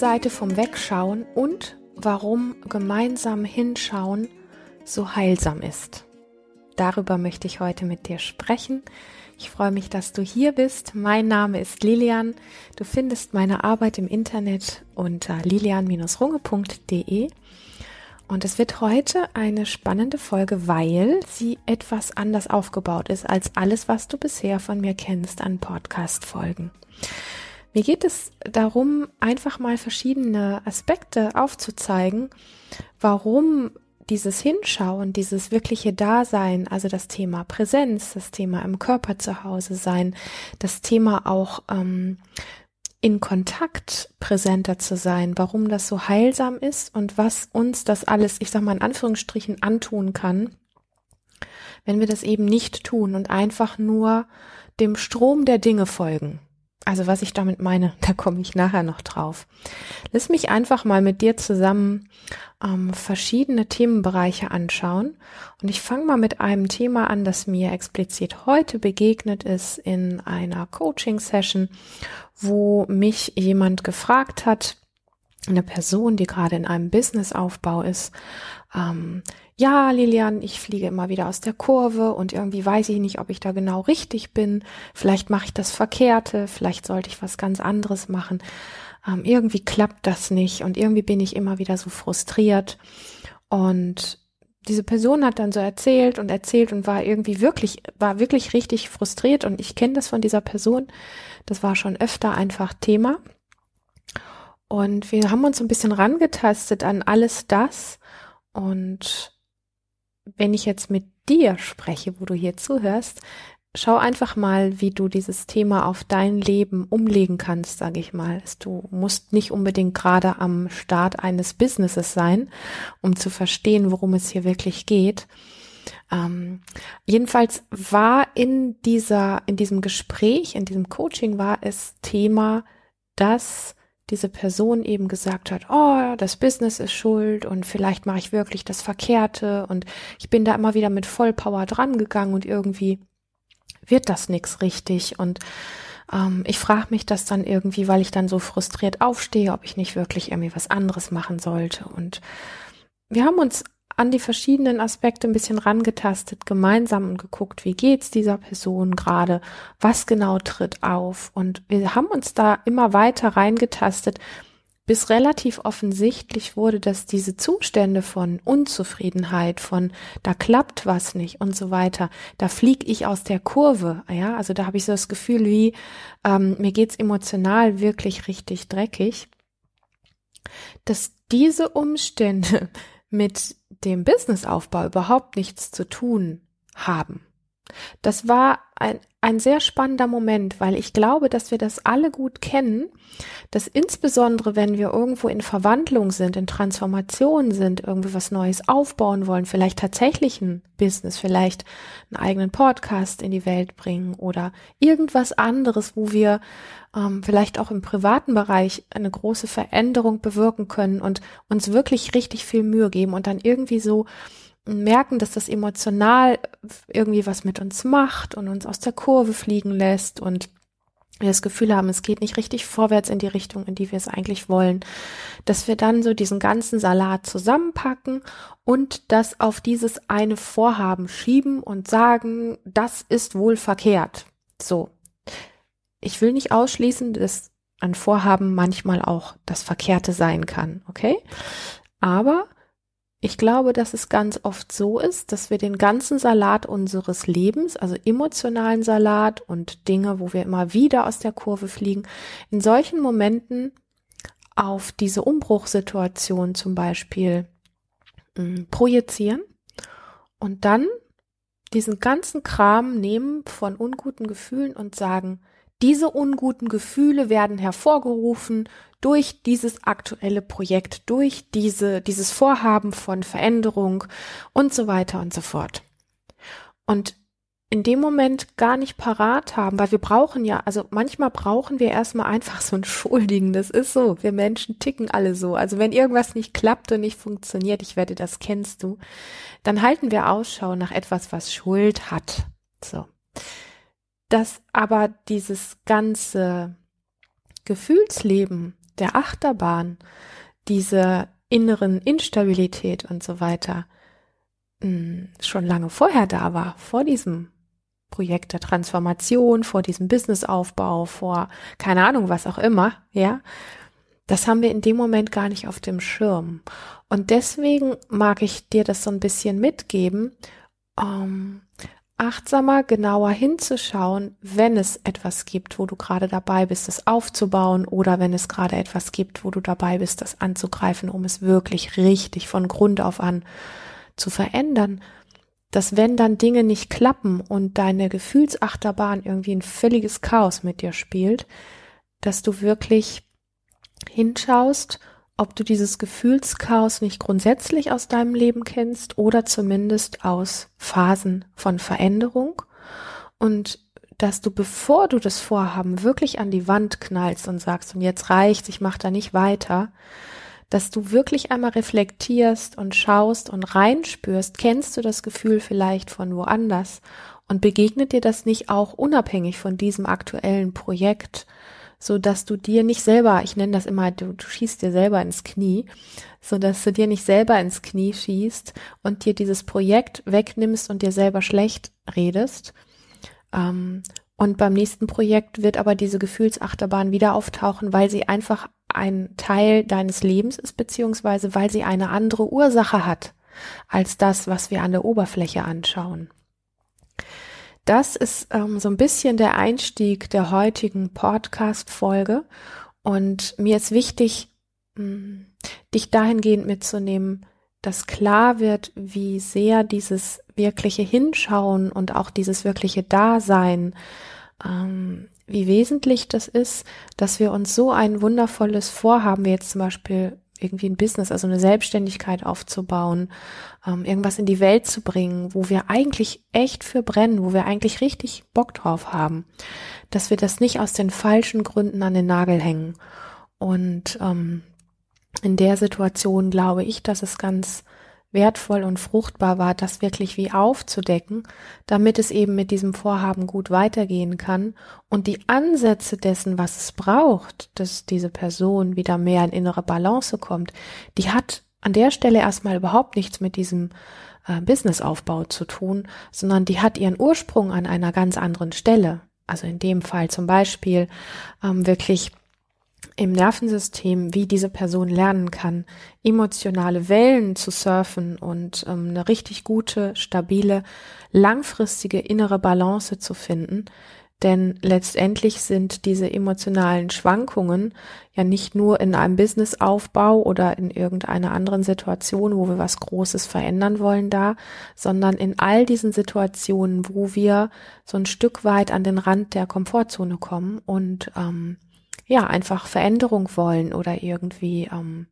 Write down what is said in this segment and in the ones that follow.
Seite vom Wegschauen und warum gemeinsam hinschauen so heilsam ist. Darüber möchte ich heute mit dir sprechen. Ich freue mich, dass du hier bist. Mein Name ist Lilian. Du findest meine Arbeit im Internet unter lilian-runge.de. Und es wird heute eine spannende Folge, weil sie etwas anders aufgebaut ist als alles, was du bisher von mir kennst an Podcast-Folgen. Mir geht es darum, einfach mal verschiedene Aspekte aufzuzeigen, warum dieses Hinschauen, dieses wirkliche Dasein, also das Thema Präsenz, das Thema im Körper zu Hause sein, das Thema auch ähm, in Kontakt präsenter zu sein, warum das so heilsam ist und was uns das alles, ich sag mal in Anführungsstrichen, antun kann, wenn wir das eben nicht tun und einfach nur dem Strom der Dinge folgen. Also was ich damit meine, da komme ich nachher noch drauf. Lass mich einfach mal mit dir zusammen ähm, verschiedene Themenbereiche anschauen. Und ich fange mal mit einem Thema an, das mir explizit heute begegnet ist in einer Coaching-Session, wo mich jemand gefragt hat, eine Person, die gerade in einem Businessaufbau ist, ähm, ja, Lilian, ich fliege immer wieder aus der Kurve und irgendwie weiß ich nicht, ob ich da genau richtig bin. Vielleicht mache ich das Verkehrte, vielleicht sollte ich was ganz anderes machen. Ähm, irgendwie klappt das nicht und irgendwie bin ich immer wieder so frustriert. Und diese Person hat dann so erzählt und erzählt und war irgendwie wirklich, war wirklich richtig frustriert und ich kenne das von dieser Person. Das war schon öfter einfach Thema. Und wir haben uns ein bisschen rangetastet an alles das und wenn ich jetzt mit dir spreche, wo du hier zuhörst, schau einfach mal, wie du dieses Thema auf dein Leben umlegen kannst, sage ich mal. Du musst nicht unbedingt gerade am Start eines Businesses sein, um zu verstehen, worum es hier wirklich geht. Ähm, jedenfalls war in dieser, in diesem Gespräch, in diesem Coaching war es Thema, dass diese Person eben gesagt hat, oh, das Business ist schuld und vielleicht mache ich wirklich das Verkehrte und ich bin da immer wieder mit Vollpower dran gegangen und irgendwie wird das nix richtig. Und ähm, ich frage mich das dann irgendwie, weil ich dann so frustriert aufstehe, ob ich nicht wirklich irgendwie was anderes machen sollte. Und wir haben uns an die verschiedenen Aspekte ein bisschen rangetastet, gemeinsam und geguckt, wie geht's dieser Person gerade, was genau tritt auf. Und wir haben uns da immer weiter reingetastet, bis relativ offensichtlich wurde, dass diese Zustände von Unzufriedenheit, von da klappt was nicht und so weiter, da flieg ich aus der Kurve, ja, also da habe ich so das Gefühl, wie ähm, mir geht's emotional wirklich richtig dreckig, dass diese Umstände mit dem Businessaufbau überhaupt nichts zu tun haben. Das war ein, ein sehr spannender Moment, weil ich glaube, dass wir das alle gut kennen, dass insbesondere wenn wir irgendwo in Verwandlung sind, in Transformation sind, irgendwie was Neues aufbauen wollen, vielleicht tatsächlich ein Business, vielleicht einen eigenen Podcast in die Welt bringen oder irgendwas anderes, wo wir ähm, vielleicht auch im privaten Bereich eine große Veränderung bewirken können und uns wirklich richtig viel Mühe geben und dann irgendwie so merken, dass das emotional irgendwie was mit uns macht und uns aus der Kurve fliegen lässt und wir das Gefühl haben, es geht nicht richtig vorwärts in die Richtung, in die wir es eigentlich wollen, dass wir dann so diesen ganzen Salat zusammenpacken und das auf dieses eine Vorhaben schieben und sagen, das ist wohl verkehrt. So. Ich will nicht ausschließen, dass ein Vorhaben manchmal auch das Verkehrte sein kann, okay? Aber ich glaube, dass es ganz oft so ist, dass wir den ganzen Salat unseres Lebens, also emotionalen Salat und Dinge, wo wir immer wieder aus der Kurve fliegen, in solchen Momenten auf diese Umbruchssituation zum Beispiel mh, hm, projizieren und dann diesen ganzen Kram nehmen von unguten Gefühlen und sagen, diese unguten Gefühle werden hervorgerufen durch dieses aktuelle Projekt, durch diese, dieses Vorhaben von Veränderung und so weiter und so fort. Und in dem Moment gar nicht parat haben, weil wir brauchen ja, also manchmal brauchen wir erstmal einfach so ein Schuldigen. Das ist so. Wir Menschen ticken alle so. Also wenn irgendwas nicht klappt und nicht funktioniert, ich werde, das kennst du, dann halten wir Ausschau nach etwas, was Schuld hat. So. Dass aber dieses ganze Gefühlsleben der Achterbahn, diese inneren Instabilität und so weiter hm, schon lange vorher da war, vor diesem Projekt der Transformation, vor diesem Businessaufbau, vor keine Ahnung, was auch immer, ja, das haben wir in dem Moment gar nicht auf dem Schirm. Und deswegen mag ich dir das so ein bisschen mitgeben, ähm, achtsamer, genauer hinzuschauen, wenn es etwas gibt, wo du gerade dabei bist, es aufzubauen oder wenn es gerade etwas gibt, wo du dabei bist, das anzugreifen, um es wirklich richtig von Grund auf an zu verändern, dass wenn dann Dinge nicht klappen und deine Gefühlsachterbahn irgendwie ein völliges Chaos mit dir spielt, dass du wirklich hinschaust ob du dieses Gefühlschaos nicht grundsätzlich aus deinem Leben kennst oder zumindest aus Phasen von Veränderung. Und dass du, bevor du das Vorhaben wirklich an die Wand knallst und sagst, und jetzt reicht's, ich mach da nicht weiter, dass du wirklich einmal reflektierst und schaust und reinspürst, kennst du das Gefühl vielleicht von woanders? Und begegnet dir das nicht auch unabhängig von diesem aktuellen Projekt so dass du dir nicht selber, ich nenne das immer, du, du schießt dir selber ins Knie, so dass du dir nicht selber ins Knie schießt und dir dieses Projekt wegnimmst und dir selber schlecht redest. Ähm, und beim nächsten Projekt wird aber diese Gefühlsachterbahn wieder auftauchen, weil sie einfach ein Teil deines Lebens ist, beziehungsweise weil sie eine andere Ursache hat als das, was wir an der Oberfläche anschauen. Das ist ähm, so ein bisschen der Einstieg der heutigen Podcast-Folge. Und mir ist wichtig, hm, dich dahingehend mitzunehmen, dass klar wird, wie sehr dieses wirkliche Hinschauen und auch dieses wirkliche Dasein, ähm, wie wesentlich das ist, dass wir uns so ein wundervolles Vorhaben, wie jetzt zum Beispiel irgendwie ein Business, also eine Selbstständigkeit aufzubauen, ähm, irgendwas in die Welt zu bringen, wo wir eigentlich echt für brennen, wo wir eigentlich richtig Bock drauf haben, dass wir das nicht aus den falschen Gründen an den Nagel hängen. Und ähm, in der Situation glaube ich, dass es ganz wertvoll und fruchtbar war, das wirklich wie aufzudecken, damit es eben mit diesem Vorhaben gut weitergehen kann und die Ansätze dessen, was es braucht, dass diese Person wieder mehr in innere Balance kommt, die hat an der Stelle erstmal überhaupt nichts mit diesem äh, Businessaufbau zu tun, sondern die hat ihren Ursprung an einer ganz anderen Stelle. Also in dem Fall zum Beispiel ähm, wirklich im Nervensystem, wie diese Person lernen kann, emotionale Wellen zu surfen und ähm, eine richtig gute, stabile, langfristige innere Balance zu finden. Denn letztendlich sind diese emotionalen Schwankungen ja nicht nur in einem Businessaufbau oder in irgendeiner anderen Situation, wo wir was Großes verändern wollen, da, sondern in all diesen Situationen, wo wir so ein Stück weit an den Rand der Komfortzone kommen und ähm, ja, einfach Veränderung wollen oder irgendwie ähm,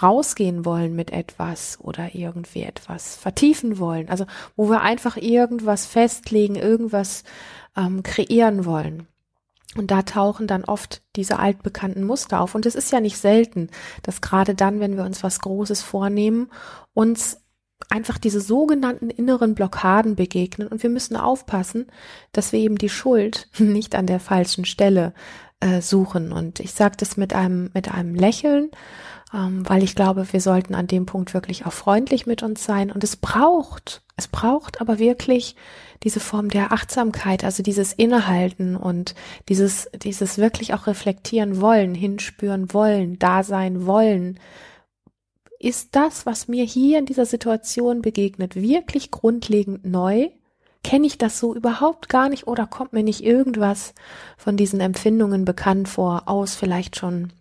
rausgehen wollen mit etwas oder irgendwie etwas vertiefen wollen. Also wo wir einfach irgendwas festlegen, irgendwas ähm, kreieren wollen. Und da tauchen dann oft diese altbekannten Muster auf. Und es ist ja nicht selten, dass gerade dann, wenn wir uns was Großes vornehmen, uns einfach diese sogenannten inneren Blockaden begegnen. Und wir müssen aufpassen, dass wir eben die Schuld nicht an der falschen Stelle äh, suchen. Und ich sage das mit einem, mit einem Lächeln, ähm, weil ich glaube, wir sollten an dem Punkt wirklich auch freundlich mit uns sein. Und es braucht, es braucht aber wirklich diese Form der Achtsamkeit, also dieses Innehalten und dieses, dieses wirklich auch reflektieren wollen, hinspüren wollen, da sein wollen. Ist das, was mir hier in dieser Situation begegnet, wirklich grundlegend neu? Kenne ich das so überhaupt gar nicht oder kommt mir nicht irgendwas von diesen Empfindungen bekannt vor, aus vielleicht schon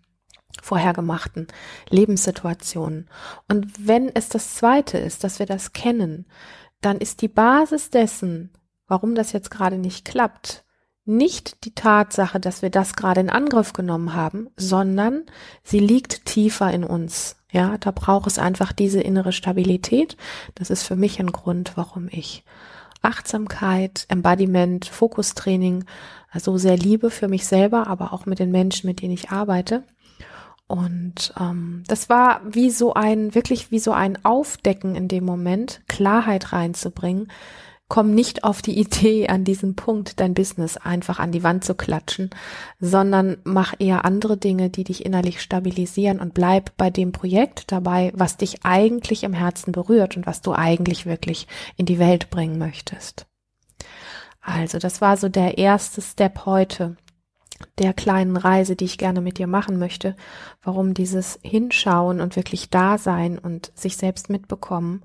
vorhergemachten Lebenssituationen. Und wenn es das Zweite ist, dass wir das kennen, dann ist die Basis dessen, warum das jetzt gerade nicht klappt, nicht die Tatsache, dass wir das gerade in Angriff genommen haben, sondern sie liegt tiefer in uns. Ja, da braucht es einfach diese innere Stabilität. Das ist für mich ein Grund, warum ich Achtsamkeit, Embodiment, Fokustraining, also sehr Liebe für mich selber, aber auch mit den Menschen, mit denen ich arbeite. Und ähm, das war wie so ein, wirklich wie so ein Aufdecken in dem Moment, Klarheit reinzubringen, komm nicht auf die Idee, an diesem Punkt dein Business einfach an die Wand zu klatschen, sondern mach eher andere Dinge, die dich innerlich stabilisieren und bleib bei dem Projekt dabei, was dich eigentlich im Herzen berührt und was du eigentlich wirklich in die Welt bringen möchtest. Also, das war so der erste Step heute der kleinen Reise, die ich gerne mit dir machen möchte, warum dieses Hinschauen und wirklich da sein und sich selbst mitbekommen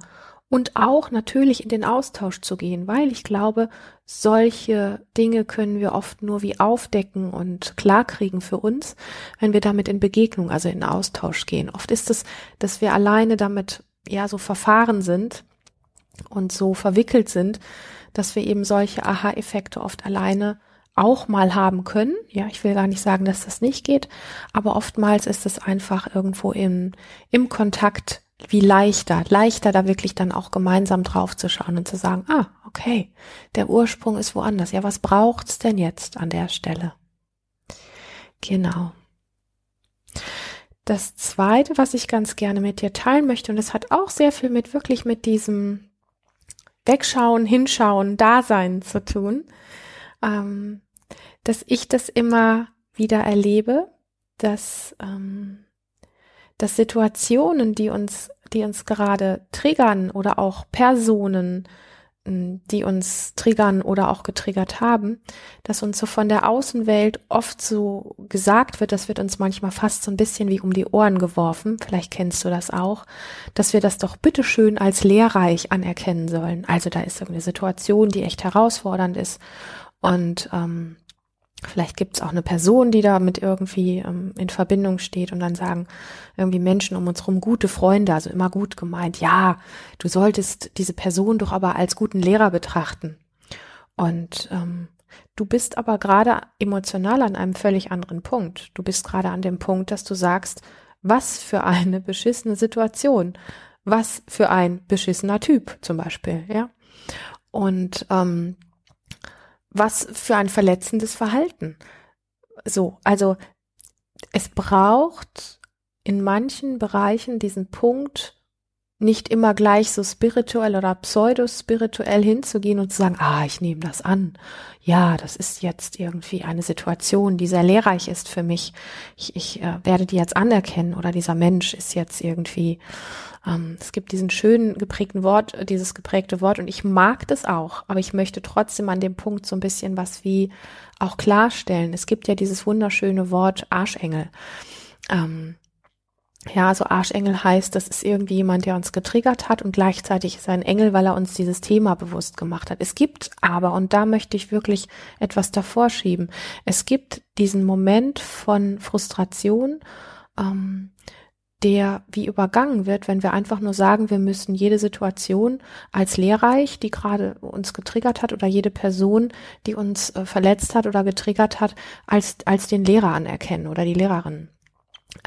und auch natürlich in den Austausch zu gehen, weil ich glaube, solche Dinge können wir oft nur wie aufdecken und klarkriegen für uns, wenn wir damit in Begegnung, also in Austausch gehen. Oft ist es, dass wir alleine damit ja so verfahren sind und so verwickelt sind, dass wir eben solche Aha-Effekte oft alleine auch mal haben können. Ja, ich will gar nicht sagen, dass das nicht geht, aber oftmals ist es einfach irgendwo im, im Kontakt wie leichter, leichter da wirklich dann auch gemeinsam drauf zu schauen und zu sagen, ah, okay, der Ursprung ist woanders. Ja, was braucht's denn jetzt an der Stelle? Genau. Das zweite, was ich ganz gerne mit dir teilen möchte, und es hat auch sehr viel mit wirklich mit diesem Wegschauen, Hinschauen, Dasein zu tun, ähm, dass ich das immer wieder erlebe, dass, ähm, dass Situationen, die uns, die uns gerade triggern oder auch Personen, ähm, die uns triggern oder auch getriggert haben, dass uns so von der Außenwelt oft so gesagt wird, das wird uns manchmal fast so ein bisschen wie um die Ohren geworfen, vielleicht kennst du das auch, dass wir das doch bitteschön als lehrreich anerkennen sollen. Also da ist irgendeine Situation, die echt herausfordernd ist und ähm, vielleicht gibt es auch eine Person, die damit irgendwie ähm, in Verbindung steht und dann sagen irgendwie Menschen um uns rum gute Freunde, also immer gut gemeint, ja, du solltest diese Person doch aber als guten Lehrer betrachten. Und ähm, du bist aber gerade emotional an einem völlig anderen Punkt. Du bist gerade an dem Punkt, dass du sagst, was für eine beschissene Situation, was für ein beschissener Typ zum Beispiel, ja. Und ähm, was für ein verletzendes Verhalten. So, also es braucht in manchen Bereichen diesen Punkt, nicht immer gleich so spirituell oder pseudo-spirituell hinzugehen und zu sagen, ah, ich nehme das an. Ja, das ist jetzt irgendwie eine Situation, die sehr lehrreich ist für mich. Ich, ich äh, werde die jetzt anerkennen oder dieser Mensch ist jetzt irgendwie ähm, es gibt diesen schönen geprägten Wort, dieses geprägte Wort und ich mag das auch, aber ich möchte trotzdem an dem Punkt so ein bisschen was wie auch klarstellen. Es gibt ja dieses wunderschöne Wort Arschengel. Ähm, ja, also Arschengel heißt, das ist irgendwie jemand, der uns getriggert hat und gleichzeitig ist er ein Engel, weil er uns dieses Thema bewusst gemacht hat. Es gibt aber, und da möchte ich wirklich etwas davor schieben, es gibt diesen Moment von Frustration, ähm, der wie übergangen wird, wenn wir einfach nur sagen, wir müssen jede Situation als lehrreich, die gerade uns getriggert hat oder jede Person, die uns äh, verletzt hat oder getriggert hat, als, als den Lehrer anerkennen oder die Lehrerin.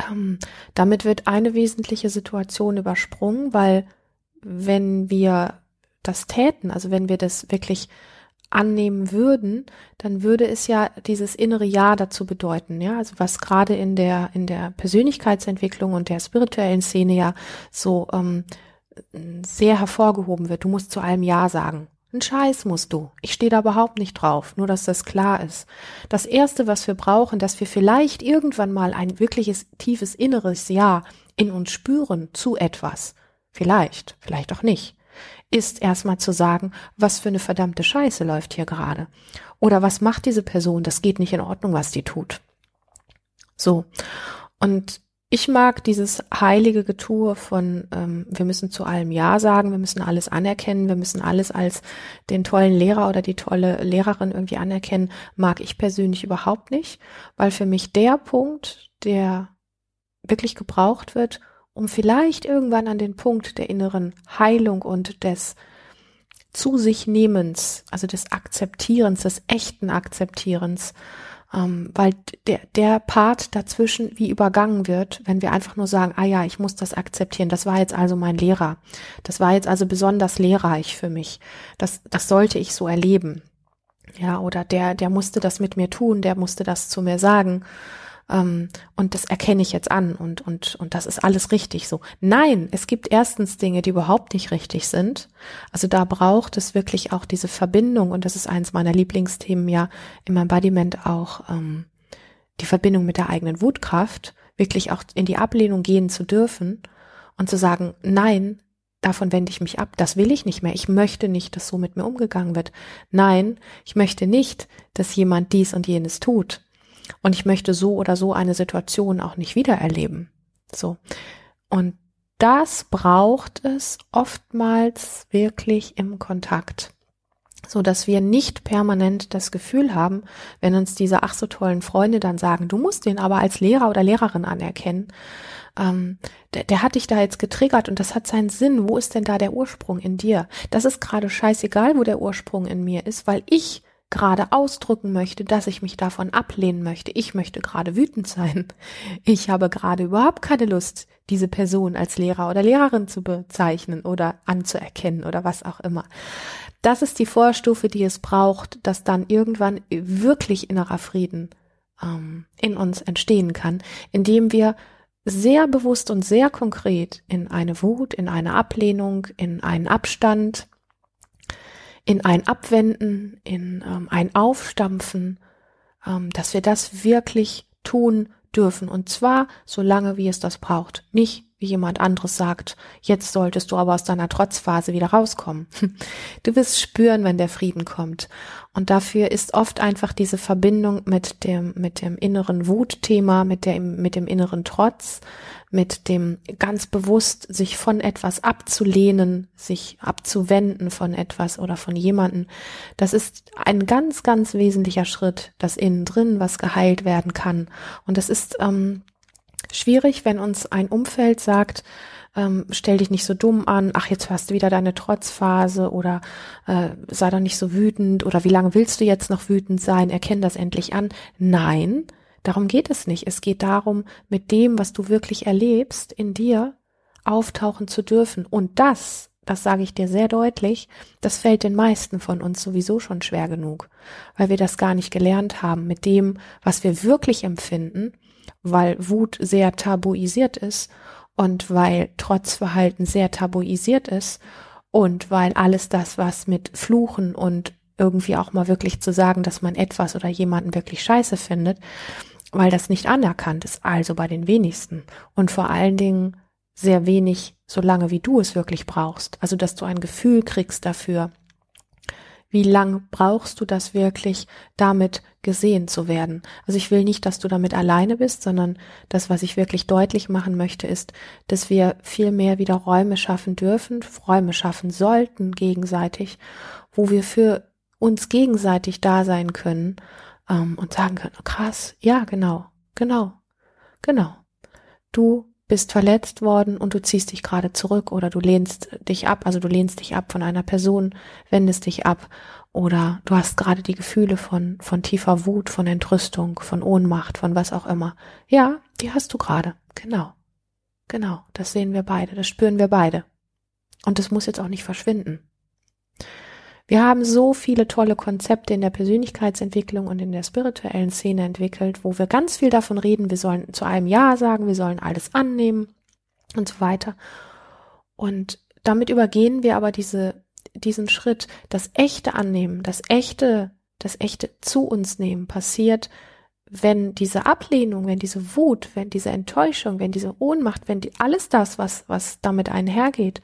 Ähm, damit wird eine wesentliche Situation übersprungen, weil wenn wir das täten, also wenn wir das wirklich annehmen würden, dann würde es ja dieses innere Ja dazu bedeuten, ja, also was gerade in der in der Persönlichkeitsentwicklung und der spirituellen Szene ja so ähm, sehr hervorgehoben wird. Du musst zu allem Ja sagen. Ein Scheiß musst du. Ich stehe da überhaupt nicht drauf, nur dass das klar ist. Das erste, was wir brauchen, dass wir vielleicht irgendwann mal ein wirkliches tiefes inneres Ja in uns spüren zu etwas. Vielleicht, vielleicht auch nicht ist erstmal zu sagen, was für eine verdammte Scheiße läuft hier gerade. Oder was macht diese Person? Das geht nicht in Ordnung, was die tut. So. Und ich mag dieses heilige Getue von, ähm, wir müssen zu allem Ja sagen, wir müssen alles anerkennen, wir müssen alles als den tollen Lehrer oder die tolle Lehrerin irgendwie anerkennen, mag ich persönlich überhaupt nicht, weil für mich der Punkt, der wirklich gebraucht wird, um vielleicht irgendwann an den Punkt der inneren Heilung und des zu sich Nehmens, also des Akzeptierens, des echten Akzeptierens, ähm, weil der, der Part dazwischen wie übergangen wird, wenn wir einfach nur sagen, ah ja, ich muss das akzeptieren, das war jetzt also mein Lehrer, das war jetzt also besonders lehrreich für mich, das, das sollte ich so erleben. Ja, oder der, der musste das mit mir tun, der musste das zu mir sagen. Ähm, und das erkenne ich jetzt an und, und, und das ist alles richtig so. Nein, es gibt erstens Dinge, die überhaupt nicht richtig sind. Also da braucht es wirklich auch diese Verbindung und das ist eins meiner Lieblingsthemen ja im Embodiment auch ähm, die Verbindung mit der eigenen Wutkraft, wirklich auch in die Ablehnung gehen zu dürfen und zu sagen, nein, davon wende ich mich ab, das will ich nicht mehr, ich möchte nicht, dass so mit mir umgegangen wird. Nein, ich möchte nicht, dass jemand dies und jenes tut. Und ich möchte so oder so eine Situation auch nicht wiedererleben. So. Und das braucht es oftmals wirklich im Kontakt. So dass wir nicht permanent das Gefühl haben, wenn uns diese ach so tollen Freunde dann sagen, du musst den aber als Lehrer oder Lehrerin anerkennen, ähm, der, der hat dich da jetzt getriggert und das hat seinen Sinn. Wo ist denn da der Ursprung in dir? Das ist gerade scheißegal, wo der Ursprung in mir ist, weil ich gerade ausdrücken möchte, dass ich mich davon ablehnen möchte. Ich möchte gerade wütend sein. Ich habe gerade überhaupt keine Lust, diese Person als Lehrer oder Lehrerin zu bezeichnen oder anzuerkennen oder was auch immer. Das ist die Vorstufe, die es braucht, dass dann irgendwann wirklich innerer Frieden ähm, in uns entstehen kann, indem wir sehr bewusst und sehr konkret in eine Wut, in eine Ablehnung, in einen Abstand, in ein Abwenden, in ähm, ein Aufstampfen, ähm, dass wir das wirklich tun dürfen. Und zwar so lange, wie es das braucht. Nicht wie jemand anderes sagt, jetzt solltest du aber aus deiner Trotzphase wieder rauskommen. Du wirst spüren, wenn der Frieden kommt. Und dafür ist oft einfach diese Verbindung mit dem, mit dem inneren Wutthema, mit dem, mit dem inneren Trotz, mit dem ganz bewusst sich von etwas abzulehnen, sich abzuwenden von etwas oder von jemanden. Das ist ein ganz, ganz wesentlicher Schritt, das innen drin, was geheilt werden kann. Und das ist, ähm, schwierig, wenn uns ein Umfeld sagt, ähm, stell dich nicht so dumm an, ach, jetzt hast du wieder deine Trotzphase oder äh, sei doch nicht so wütend oder wie lange willst du jetzt noch wütend sein, erkenn das endlich an. Nein, darum geht es nicht. Es geht darum, mit dem, was du wirklich erlebst, in dir auftauchen zu dürfen. Und das, das sage ich dir sehr deutlich, das fällt den meisten von uns sowieso schon schwer genug, weil wir das gar nicht gelernt haben, mit dem, was wir wirklich empfinden, weil Wut sehr tabuisiert ist und weil Trotzverhalten sehr tabuisiert ist und weil alles das, was mit Fluchen und irgendwie auch mal wirklich zu sagen, dass man etwas oder jemanden wirklich scheiße findet, weil das nicht anerkannt ist, also bei den wenigsten und vor allen Dingen sehr wenig, so lange wie du es wirklich brauchst. Also, dass du ein Gefühl kriegst dafür, wie lang brauchst du das wirklich, damit gesehen zu werden? Also ich will nicht, dass du damit alleine bist, sondern das, was ich wirklich deutlich machen möchte, ist, dass wir viel mehr wieder Räume schaffen dürfen, Räume schaffen sollten gegenseitig, wo wir für uns gegenseitig da sein können ähm, und sagen können, krass, ja, genau, genau, genau. Du bist verletzt worden und du ziehst dich gerade zurück oder du lehnst dich ab, also du lehnst dich ab von einer Person, wendest dich ab oder du hast gerade die Gefühle von, von tiefer Wut, von Entrüstung, von Ohnmacht, von was auch immer. Ja, die hast du gerade. Genau. Genau. Das sehen wir beide. Das spüren wir beide. Und das muss jetzt auch nicht verschwinden. Wir haben so viele tolle Konzepte in der Persönlichkeitsentwicklung und in der spirituellen Szene entwickelt, wo wir ganz viel davon reden, wir sollen zu einem Ja sagen, wir sollen alles annehmen und so weiter. Und damit übergehen wir aber diese, diesen Schritt, das echte Annehmen, das echte, das echte zu uns nehmen passiert, wenn diese Ablehnung, wenn diese Wut, wenn diese Enttäuschung, wenn diese Ohnmacht, wenn die, alles das, was, was damit einhergeht,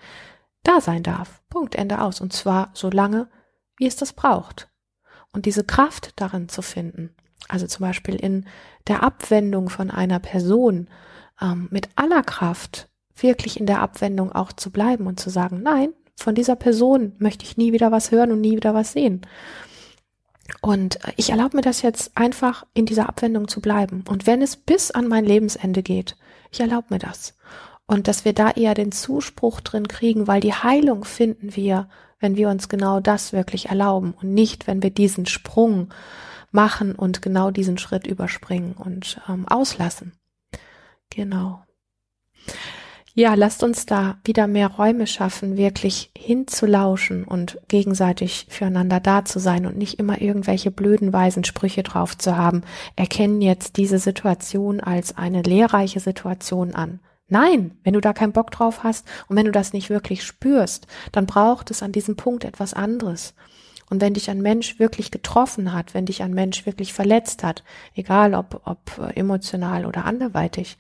da sein darf. Punkt, Ende aus. Und zwar so lange, wie es das braucht. Und diese Kraft darin zu finden, also zum Beispiel in der Abwendung von einer Person, ähm, mit aller Kraft wirklich in der Abwendung auch zu bleiben und zu sagen, nein, von dieser Person möchte ich nie wieder was hören und nie wieder was sehen. Und ich erlaube mir das jetzt einfach in dieser Abwendung zu bleiben. Und wenn es bis an mein Lebensende geht, ich erlaube mir das. Und dass wir da eher den Zuspruch drin kriegen, weil die Heilung finden wir, wenn wir uns genau das wirklich erlauben und nicht, wenn wir diesen Sprung machen und genau diesen Schritt überspringen und ähm, auslassen. Genau. ja, lasst uns da wieder mehr Räume schaffen, wirklich hinzulauschen und gegenseitig füreinander da zu sein und nicht immer irgendwelche blöden, weisen Sprüche drauf zu haben. Erkennen jetzt diese Situation als eine lehrreiche Situation an. Nein, wenn du da keinen Bock drauf hast und wenn du das nicht wirklich spürst, dann braucht es an diesem Punkt etwas anderes. Und wenn dich ein Mensch wirklich getroffen hat, wenn dich ein Mensch wirklich verletzt hat, egal ob, ob emotional oder anderweitig,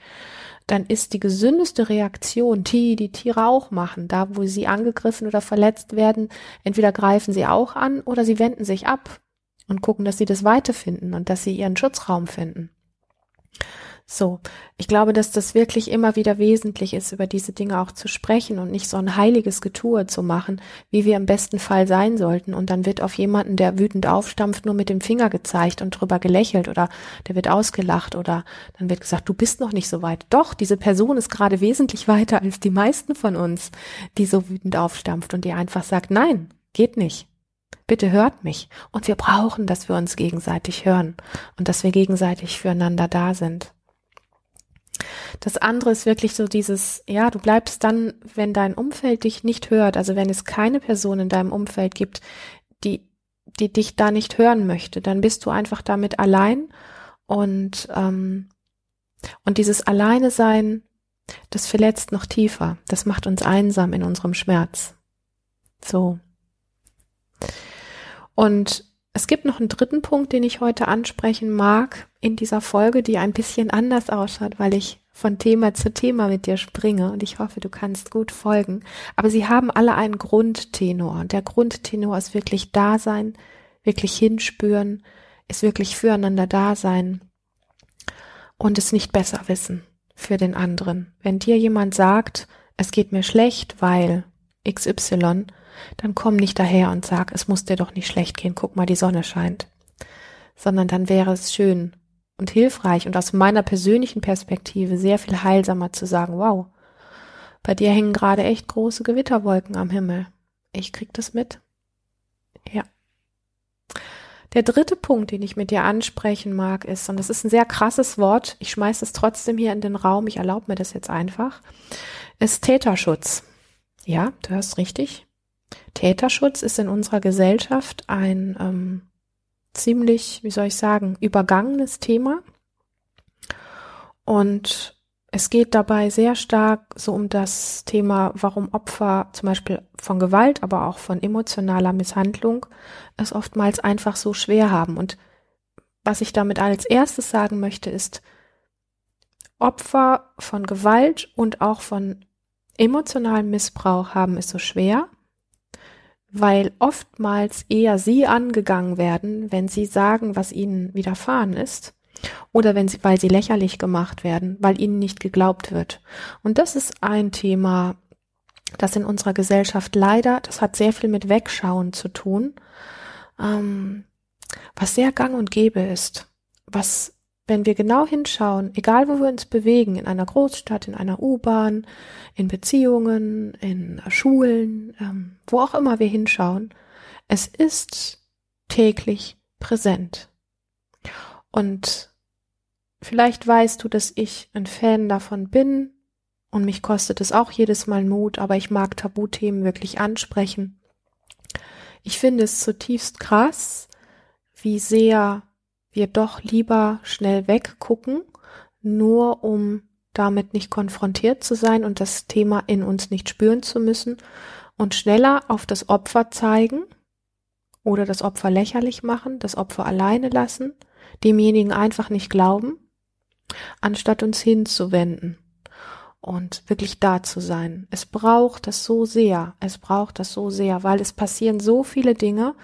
dann ist die gesündeste Reaktion, die die Tiere auch machen, da wo sie angegriffen oder verletzt werden, entweder greifen sie auch an oder sie wenden sich ab und gucken, dass sie das Weite finden und dass sie ihren Schutzraum finden. So, ich glaube, dass das wirklich immer wieder wesentlich ist, über diese Dinge auch zu sprechen und nicht so ein heiliges Getue zu machen, wie wir im besten Fall sein sollten. Und dann wird auf jemanden, der wütend aufstampft, nur mit dem Finger gezeigt und drüber gelächelt oder der wird ausgelacht oder dann wird gesagt, du bist noch nicht so weit. Doch, diese Person ist gerade wesentlich weiter als die meisten von uns, die so wütend aufstampft und die einfach sagt, nein, geht nicht. Bitte hört mich. Und wir brauchen, dass wir uns gegenseitig hören und dass wir gegenseitig füreinander da sind. Das andere ist wirklich so dieses, ja, du bleibst dann, wenn dein Umfeld dich nicht hört, also wenn es keine Person in deinem Umfeld gibt, die, die dich da nicht hören möchte, dann bist du einfach damit allein und, ähm, und dieses Alleine sein, das verletzt noch tiefer. Das macht uns einsam in unserem Schmerz. So. Und es gibt noch einen dritten Punkt, den ich heute ansprechen mag in dieser Folge, die ein bisschen anders ausschaut, weil ich von Thema zu Thema mit dir springe und ich hoffe, du kannst gut folgen. Aber sie haben alle einen Grundtenor und der Grundtenor ist wirklich Dasein, wirklich hinspüren, ist wirklich füreinander da sein und es nicht besser wissen für den anderen. Wenn dir jemand sagt, es geht mir schlecht, weil XY, dann komm nicht daher und sag, es muss dir doch nicht schlecht gehen, guck mal, die Sonne scheint. Sondern dann wäre es schön und hilfreich und aus meiner persönlichen Perspektive sehr viel heilsamer zu sagen, wow, bei dir hängen gerade echt große Gewitterwolken am Himmel. Ich krieg das mit. Ja. Der dritte Punkt, den ich mit dir ansprechen mag, ist, und das ist ein sehr krasses Wort, ich schmeiße es trotzdem hier in den Raum, ich erlaube mir das jetzt einfach, ist Täterschutz. Ja, du hörst richtig. Täterschutz ist in unserer Gesellschaft ein ähm, ziemlich, wie soll ich sagen, übergangenes Thema. Und es geht dabei sehr stark so um das Thema, warum Opfer zum Beispiel von Gewalt, aber auch von emotionaler Misshandlung es oftmals einfach so schwer haben. Und was ich damit als erstes sagen möchte, ist, Opfer von Gewalt und auch von emotionalem Missbrauch haben es so schwer, weil oftmals eher sie angegangen werden, wenn sie sagen, was ihnen widerfahren ist, oder wenn sie, weil sie lächerlich gemacht werden, weil ihnen nicht geglaubt wird. Und das ist ein Thema, das in unserer Gesellschaft leider, das hat sehr viel mit Wegschauen zu tun, ähm, was sehr gang und gäbe ist, was wenn wir genau hinschauen, egal wo wir uns bewegen, in einer Großstadt, in einer U-Bahn, in Beziehungen, in Schulen, ähm, wo auch immer wir hinschauen, es ist täglich präsent. Und vielleicht weißt du, dass ich ein Fan davon bin und mich kostet es auch jedes Mal Mut, aber ich mag Tabuthemen wirklich ansprechen. Ich finde es zutiefst krass, wie sehr wir doch lieber schnell weggucken, nur um damit nicht konfrontiert zu sein und das Thema in uns nicht spüren zu müssen und schneller auf das Opfer zeigen oder das Opfer lächerlich machen, das Opfer alleine lassen, demjenigen einfach nicht glauben, anstatt uns hinzuwenden und wirklich da zu sein. Es braucht das so sehr, es braucht das so sehr, weil es passieren so viele Dinge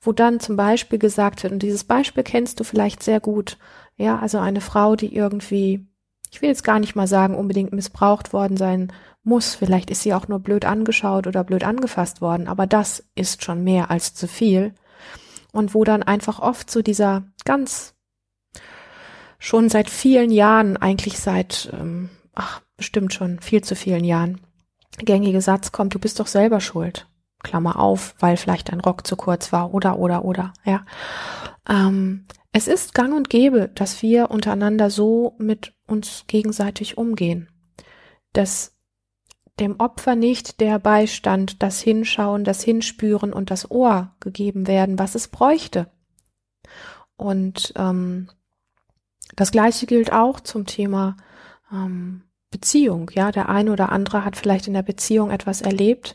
wo dann zum Beispiel gesagt wird, und dieses Beispiel kennst du vielleicht sehr gut, ja, also eine Frau, die irgendwie, ich will jetzt gar nicht mal sagen, unbedingt missbraucht worden sein muss, vielleicht ist sie auch nur blöd angeschaut oder blöd angefasst worden, aber das ist schon mehr als zu viel. Und wo dann einfach oft so dieser ganz schon seit vielen Jahren, eigentlich seit, ähm, ach, bestimmt schon viel zu vielen Jahren, gängige Satz kommt, du bist doch selber schuld. Klammer auf, weil vielleicht ein Rock zu kurz war oder oder oder ja. Ähm, es ist gang und gäbe, dass wir untereinander so mit uns gegenseitig umgehen, dass dem Opfer nicht der Beistand, das Hinschauen, das Hinspüren und das Ohr gegeben werden, was es bräuchte. Und ähm, das Gleiche gilt auch zum Thema ähm, Beziehung. Ja, der eine oder andere hat vielleicht in der Beziehung etwas erlebt,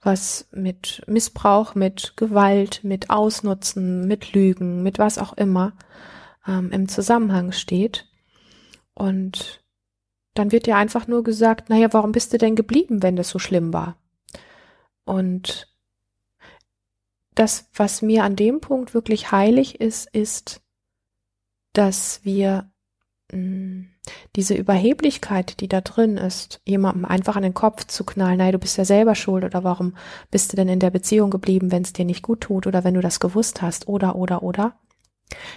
was mit Missbrauch, mit Gewalt, mit Ausnutzen, mit Lügen, mit was auch immer ähm, im Zusammenhang steht. Und dann wird dir einfach nur gesagt, naja, warum bist du denn geblieben, wenn das so schlimm war? Und das, was mir an dem Punkt wirklich heilig ist, ist, dass wir mh, mm, diese Überheblichkeit, die da drin ist, jemandem einfach an den Kopf zu knallen, naja, du bist ja selber schuld oder warum bist du denn in der Beziehung geblieben, wenn es dir nicht gut tut oder wenn du das gewusst hast oder oder oder,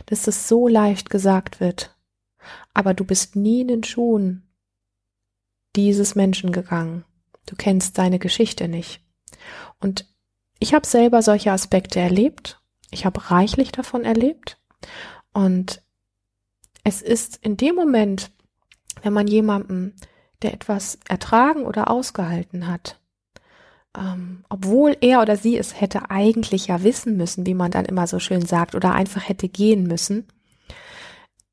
dass das so leicht gesagt wird. Aber du bist nie in den Schuhen dieses Menschen gegangen. Du kennst seine Geschichte nicht. Und ich habe selber solche Aspekte erlebt. Ich habe reichlich davon erlebt. Und es ist in dem Moment, wenn man jemanden, der etwas ertragen oder ausgehalten hat, ähm, obwohl er oder sie es hätte eigentlich ja wissen müssen, wie man dann immer so schön sagt, oder einfach hätte gehen müssen,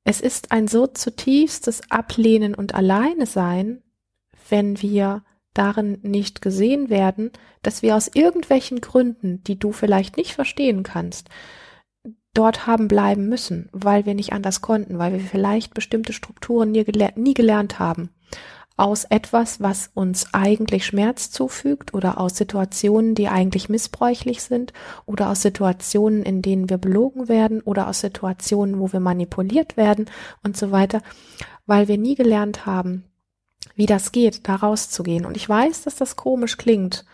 es ist ein so zutiefstes Ablehnen und Alleine sein, wenn wir darin nicht gesehen werden, dass wir aus irgendwelchen Gründen, die du vielleicht nicht verstehen kannst, dort haben bleiben müssen, weil wir nicht anders konnten, weil wir vielleicht bestimmte Strukturen nie, geler nie gelernt haben. Aus etwas, was uns eigentlich Schmerz zufügt oder aus Situationen, die eigentlich missbräuchlich sind oder aus Situationen, in denen wir belogen werden oder aus Situationen, wo wir manipuliert werden und so weiter, weil wir nie gelernt haben, wie das geht, da rauszugehen. Und ich weiß, dass das komisch klingt,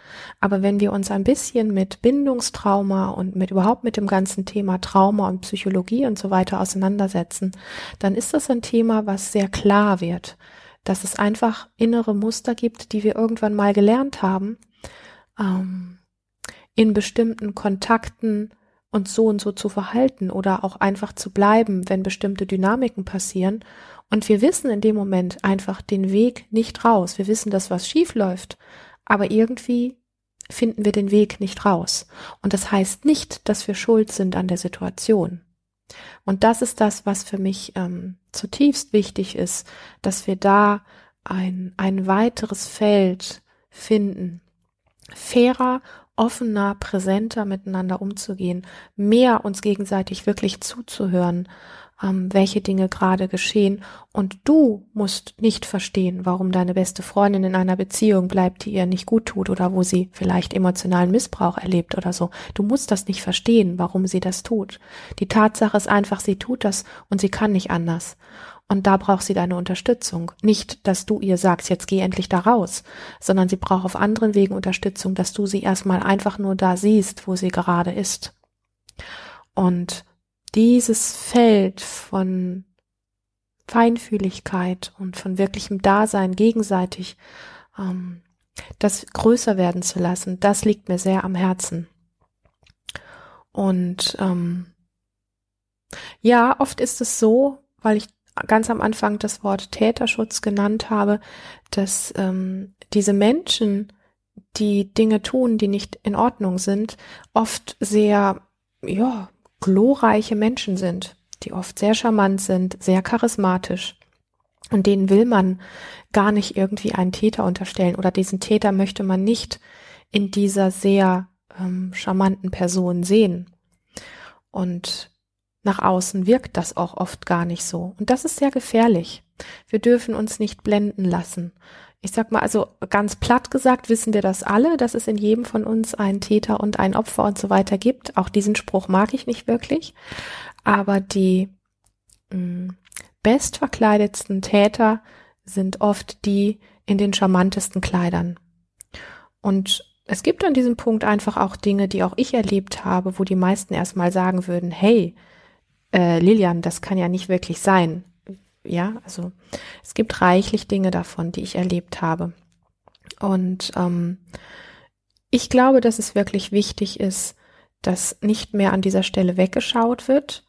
aber wenn wir uns ein bisschen mit Bindungstrauma und mit überhaupt mit dem ganzen Thema Trauma und Psychologie und so weiter auseinandersetzen, dann ist das ein Thema, was sehr klar wird, dass es einfach innere Muster gibt, die wir irgendwann mal gelernt haben, ähm, in bestimmten Kontakten uns so und so zu verhalten oder auch einfach zu bleiben, wenn bestimmte Dynamiken passieren und wir wissen in dem Moment einfach den Weg nicht raus. Wir wissen, dass was schief läuft, aber irgendwie finden wir den Weg nicht raus. Und das heißt nicht, dass wir schuld sind an der Situation. Und das ist das, was für mich ähm, zutiefst wichtig ist, dass wir da ein, ein weiteres Feld finden, fairer, offener, präsenter miteinander umzugehen, mehr uns gegenseitig wirklich zuzuhören ähm, welche Dinge gerade geschehen. Und du musst nicht verstehen, warum deine beste Freundin in einer Beziehung bleibt, die ihr nicht gut tut oder wo sie vielleicht emotionalen Missbrauch erlebt oder so. Du musst das nicht verstehen, warum sie das tut. Die Tatsache ist einfach, sie tut das und sie kann nicht anders. Und da braucht sie deine Unterstützung. Nicht, dass du ihr sagst, jetzt geh endlich da raus, sondern sie braucht auf anderen Wegen Unterstützung, dass du sie erstmal einfach nur da siehst, wo sie gerade ist. Und dieses Feld von Feinfühligkeit und von wirklichem Dasein gegenseitig ähm, das größer werden zu lassen, das liegt mir sehr am Herzen. Und ähm, ja, oft ist es so, weil ich ganz am Anfang das Wort Täterschutz genannt habe, dass ähm, diese Menschen, die Dinge tun, die nicht in Ordnung sind, oft sehr, ja, glorreiche Menschen sind, die oft sehr charmant sind, sehr charismatisch. Und denen will man gar nicht irgendwie einen Täter unterstellen oder diesen Täter möchte man nicht in dieser sehr ähm, charmanten Person sehen. Und nach außen wirkt das auch oft gar nicht so. Und das ist sehr gefährlich. Wir dürfen uns nicht blenden lassen ich sag mal, also ganz platt gesagt wissen wir das alle, dass es in jedem von uns einen Täter und ein Opfer und so weiter gibt. Auch diesen Spruch mag ich nicht wirklich. Aber die mh, mm, bestverkleidetsten Täter sind oft die in den charmantesten Kleidern. Und es gibt an diesem Punkt einfach auch Dinge, die auch ich erlebt habe, wo die meisten erstmal sagen würden, hey, äh, Lilian, das kann ja nicht wirklich sein ja, also es gibt reichlich Dinge davon, die ich erlebt habe. Und ähm, ich glaube, dass es wirklich wichtig ist, dass nicht mehr an dieser Stelle weggeschaut wird,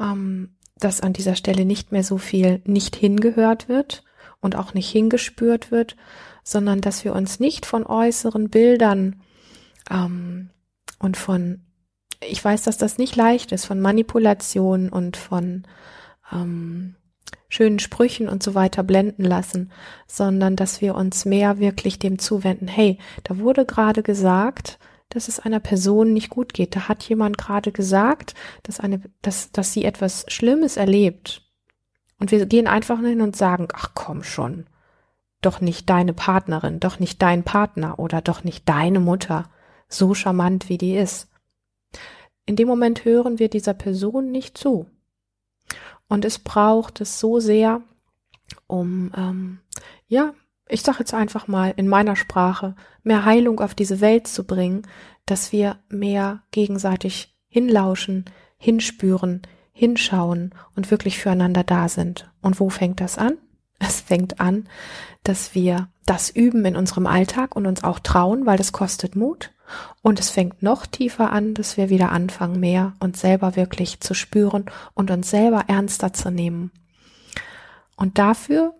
ähm, dass an dieser Stelle nicht mehr so viel nicht hingehört wird und auch nicht hingespürt wird, sondern dass wir uns nicht von äußeren Bildern ähm, und von, ich weiß, dass das nicht leicht ist, von Manipulation und von ähm, schönen Sprüchen und so weiter blenden lassen, sondern dass wir uns mehr wirklich dem zuwenden, hey, da wurde gerade gesagt, dass es einer Person nicht gut geht. Da hat jemand gerade gesagt, dass eine, dass, dass sie etwas Schlimmes erlebt. Und wir gehen einfach hin und sagen, ach komm schon, doch nicht deine Partnerin, doch nicht dein Partner oder doch nicht deine Mutter, so charmant wie die ist. In dem Moment hören wir dieser Person nicht zu. Und es braucht es so sehr, um, ähm, ja, ich sage jetzt einfach mal in meiner Sprache, mehr Heilung auf diese Welt zu bringen, dass wir mehr gegenseitig hinlauschen, hinspüren, hinschauen und wirklich füreinander da sind. Und wo fängt das an? Es fängt an, dass wir das üben in unserem Alltag und uns auch trauen, weil das kostet Mut. Und es fängt noch tiefer an, dass wir wieder anfangen, mehr uns selber wirklich zu spüren und uns selber ernster zu nehmen. Und dafür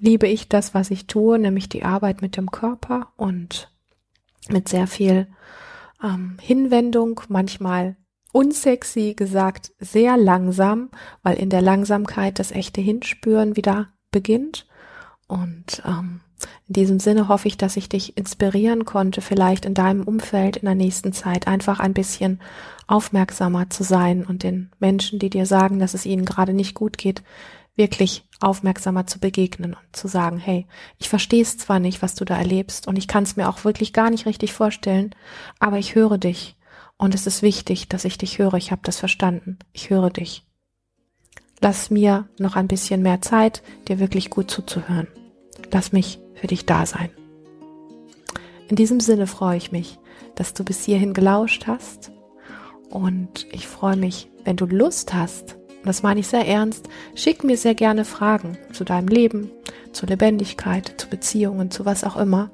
liebe ich das, was ich tue, nämlich die Arbeit mit dem Körper und mit sehr viel ähm, Hinwendung, manchmal unsexy gesagt, sehr langsam, weil in der Langsamkeit das echte Hinspüren wieder beginnt. Und ähm, in diesem Sinne hoffe ich, dass ich dich inspirieren konnte, vielleicht in deinem Umfeld in der nächsten Zeit einfach ein bisschen aufmerksamer zu sein und den Menschen, die dir sagen, dass es ihnen gerade nicht gut geht, wirklich aufmerksamer zu begegnen und zu sagen, hey, ich verstehe es zwar nicht, was du da erlebst und ich kann es mir auch wirklich gar nicht richtig vorstellen, aber ich höre dich und es ist wichtig, dass ich dich höre. Ich habe das verstanden. Ich höre dich. Lass mir noch ein bisschen mehr Zeit, dir wirklich gut zuzuhören. Lass mich für dich da sein. In diesem Sinne freue ich mich, dass du bis hierhin gelauscht hast und ich freue mich, wenn du Lust hast, und das meine ich sehr ernst, schick mir sehr gerne Fragen zu deinem Leben, zur Lebendigkeit, zu Beziehungen, zu was auch immer.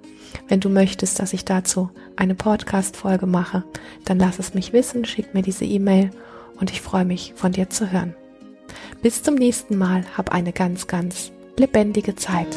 Wenn du möchtest, dass ich dazu eine Podcast-Folge mache, dann lass es mich wissen, schick mir diese E-Mail und ich freue mich, von dir zu hören. Bis zum nächsten Mal, hab eine ganz, ganz lebendige Zeit.